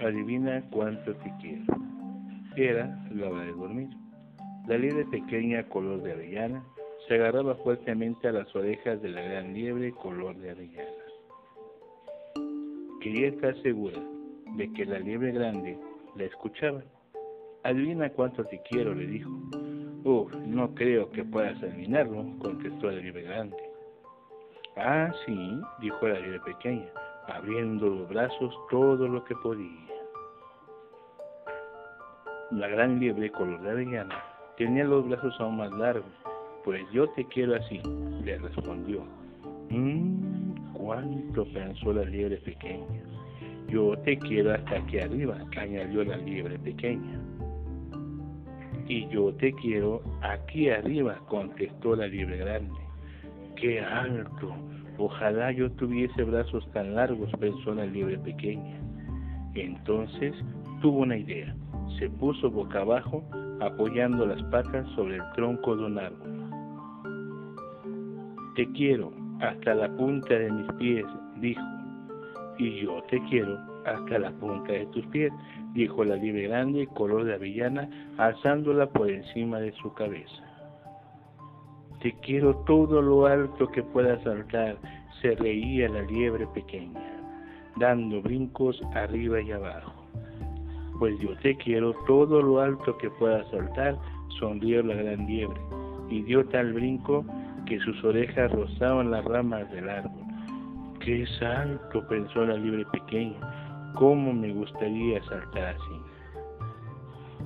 Adivina cuánto te quiero. Era la hora de dormir. La liebre pequeña color de avellana se agarraba fuertemente a las orejas de la gran liebre color de avellana. Quería estar segura de que la liebre grande la escuchaba. Adivina cuánto te quiero, le dijo. Oh, no creo que puedas adivinarlo, contestó la liebre grande. Ah, sí, dijo la liebre pequeña, abriendo los brazos todo lo que podía. La gran liebre color de avellana tenía los brazos aún más largos. Pues yo te quiero así, le respondió. Mmm, cuánto pensó la liebre pequeña. Yo te quiero hasta aquí arriba, añadió la liebre pequeña. Y yo te quiero aquí arriba, contestó la liebre grande. ¡Qué alto! Ojalá yo tuviese brazos tan largos, pensó la liebre pequeña. Entonces tuvo una idea. Se puso boca abajo, apoyando las patas sobre el tronco de un árbol. Te quiero hasta la punta de mis pies, dijo. Y yo te quiero hasta la punta de tus pies, dijo la liebre grande, color de avellana, alzándola por encima de su cabeza. Te quiero todo lo alto que pueda saltar, se reía la liebre pequeña, dando brincos arriba y abajo. Pues yo te quiero todo lo alto que pueda saltar, sonrió la gran liebre, y dio tal brinco que sus orejas rozaban las ramas del árbol. ¡Qué salto! pensó la liebre pequeña. ¿Cómo me gustaría saltar así?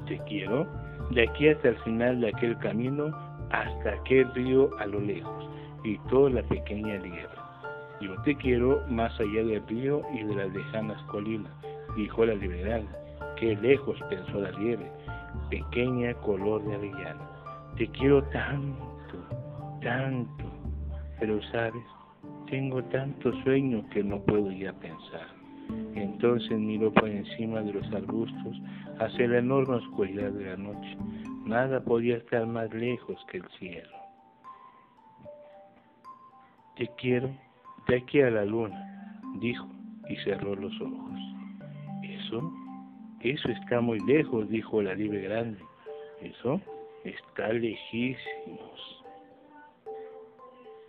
Te quiero de aquí hasta el final de aquel camino, hasta aquel río a lo lejos, y toda la pequeña liebre. Yo te quiero más allá del río y de las lejanas colinas, dijo la liberal. Qué lejos, pensó la liebre, pequeña color de avellana. Te quiero tanto, tanto, pero sabes, tengo tanto sueño que no puedo ya pensar. Entonces miró por encima de los arbustos hacia la enorme oscuridad de la noche. Nada podía estar más lejos que el cielo. Te quiero de aquí a la luna, dijo y cerró los ojos. ¿Eso? Eso está muy lejos, dijo la liebre grande. Eso está lejísimos.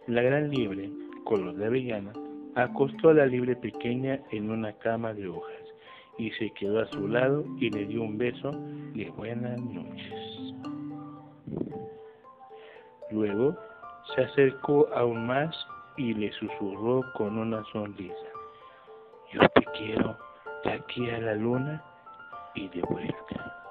La gran liebre, color de avellana, acostó a la liebre pequeña en una cama de hojas y se quedó a su lado y le dio un beso de buenas noches. Luego se acercó aún más y le susurró con una sonrisa. Yo te quiero de aquí a la luna y de vuelta.